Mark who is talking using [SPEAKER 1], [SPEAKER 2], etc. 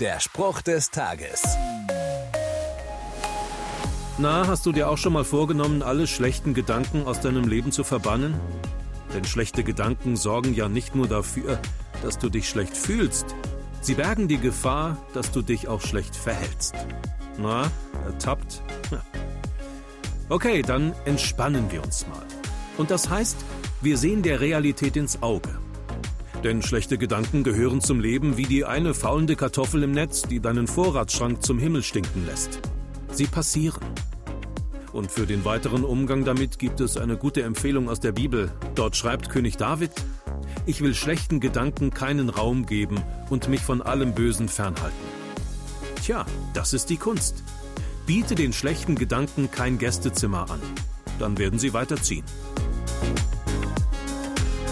[SPEAKER 1] Der Spruch des Tages.
[SPEAKER 2] Na, hast du dir auch schon mal vorgenommen, alle schlechten Gedanken aus deinem Leben zu verbannen? Denn schlechte Gedanken sorgen ja nicht nur dafür, dass du dich schlecht fühlst, sie bergen die Gefahr, dass du dich auch schlecht verhältst. Na, ertappt? Okay, dann entspannen wir uns mal. Und das heißt, wir sehen der Realität ins Auge. Denn schlechte Gedanken gehören zum Leben wie die eine faulende Kartoffel im Netz, die deinen Vorratsschrank zum Himmel stinken lässt. Sie passieren. Und für den weiteren Umgang damit gibt es eine gute Empfehlung aus der Bibel. Dort schreibt König David, ich will schlechten Gedanken keinen Raum geben und mich von allem Bösen fernhalten. Tja, das ist die Kunst. Biete den schlechten Gedanken kein Gästezimmer an. Dann werden sie weiterziehen.